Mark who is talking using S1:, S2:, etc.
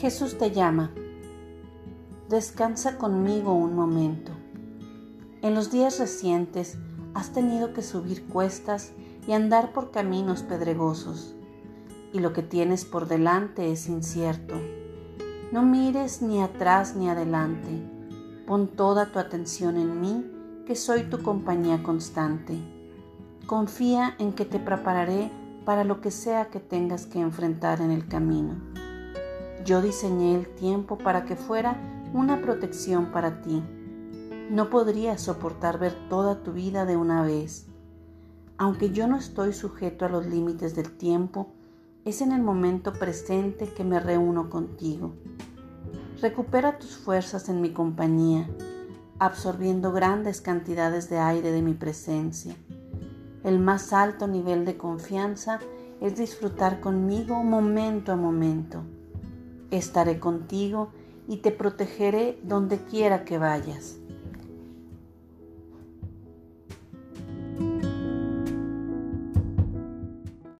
S1: Jesús te llama. Descansa conmigo un momento. En los días recientes has tenido que subir cuestas y andar por caminos pedregosos, y lo que tienes por delante es incierto. No mires ni atrás ni adelante. Pon toda tu atención en mí, que soy tu compañía constante. Confía en que te prepararé para lo que sea que tengas que enfrentar en el camino. Yo diseñé el tiempo para que fuera una protección para ti. No podría soportar ver toda tu vida de una vez. Aunque yo no estoy sujeto a los límites del tiempo, es en el momento presente que me reúno contigo. Recupera tus fuerzas en mi compañía, absorbiendo grandes cantidades de aire de mi presencia. El más alto nivel de confianza es disfrutar conmigo momento a momento Estaré contigo y te protegeré donde quiera que vayas.